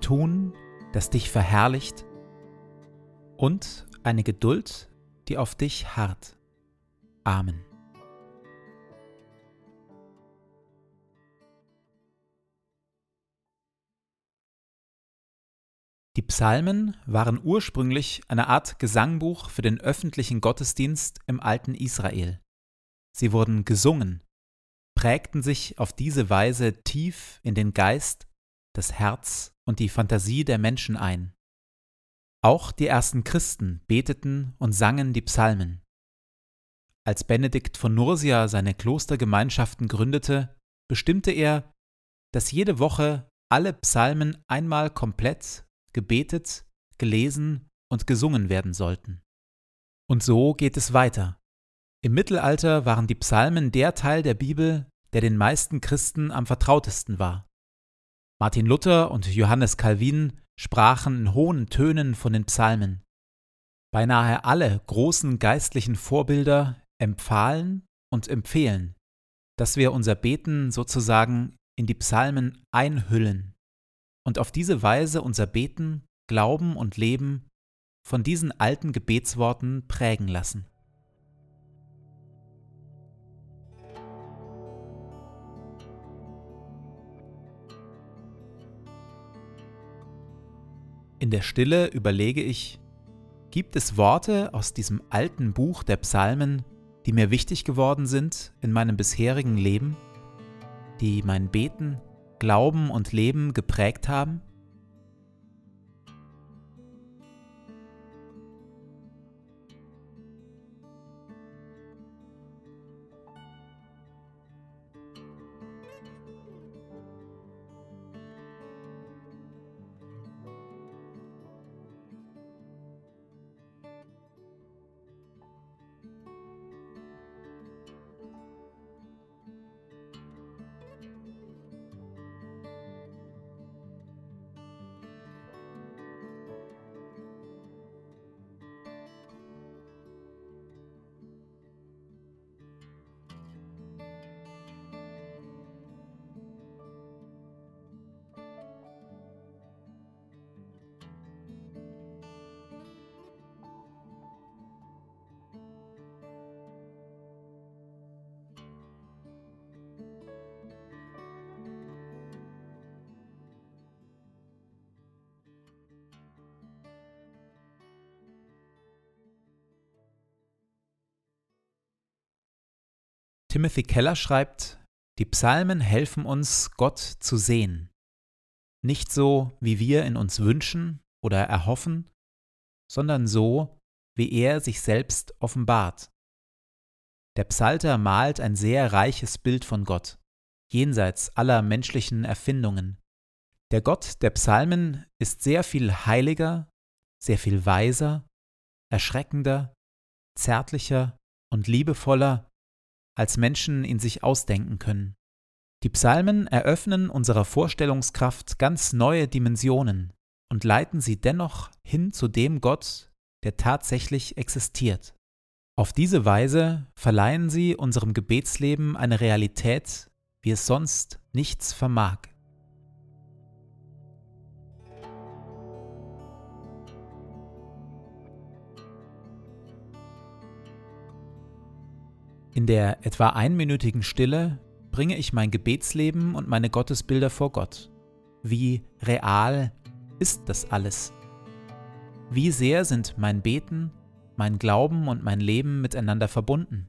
Tun, das dich verherrlicht und eine Geduld, die auf dich harrt. Amen. Die Psalmen waren ursprünglich eine Art Gesangbuch für den öffentlichen Gottesdienst im alten Israel. Sie wurden gesungen, prägten sich auf diese Weise tief in den Geist, das Herz und die Fantasie der Menschen ein. Auch die ersten Christen beteten und sangen die Psalmen. Als Benedikt von Nursia seine Klostergemeinschaften gründete, bestimmte er, dass jede Woche alle Psalmen einmal komplett gebetet, gelesen und gesungen werden sollten. Und so geht es weiter. Im Mittelalter waren die Psalmen der Teil der Bibel, der den meisten Christen am vertrautesten war. Martin Luther und Johannes Calvin sprachen in hohen Tönen von den Psalmen. Beinahe alle großen geistlichen Vorbilder empfahlen und empfehlen, dass wir unser Beten sozusagen in die Psalmen einhüllen und auf diese Weise unser Beten, Glauben und Leben von diesen alten Gebetsworten prägen lassen. In der Stille überlege ich, gibt es Worte aus diesem alten Buch der Psalmen, die mir wichtig geworden sind in meinem bisherigen Leben, die mein Beten, Glauben und Leben geprägt haben? Timothy Keller schreibt, die Psalmen helfen uns, Gott zu sehen. Nicht so, wie wir in uns wünschen oder erhoffen, sondern so, wie er sich selbst offenbart. Der Psalter malt ein sehr reiches Bild von Gott, jenseits aller menschlichen Erfindungen. Der Gott der Psalmen ist sehr viel heiliger, sehr viel weiser, erschreckender, zärtlicher und liebevoller, als Menschen ihn sich ausdenken können. Die Psalmen eröffnen unserer Vorstellungskraft ganz neue Dimensionen und leiten sie dennoch hin zu dem Gott, der tatsächlich existiert. Auf diese Weise verleihen sie unserem Gebetsleben eine Realität, wie es sonst nichts vermag. In der etwa einminütigen Stille bringe ich mein Gebetsleben und meine Gottesbilder vor Gott. Wie real ist das alles? Wie sehr sind mein Beten, mein Glauben und mein Leben miteinander verbunden?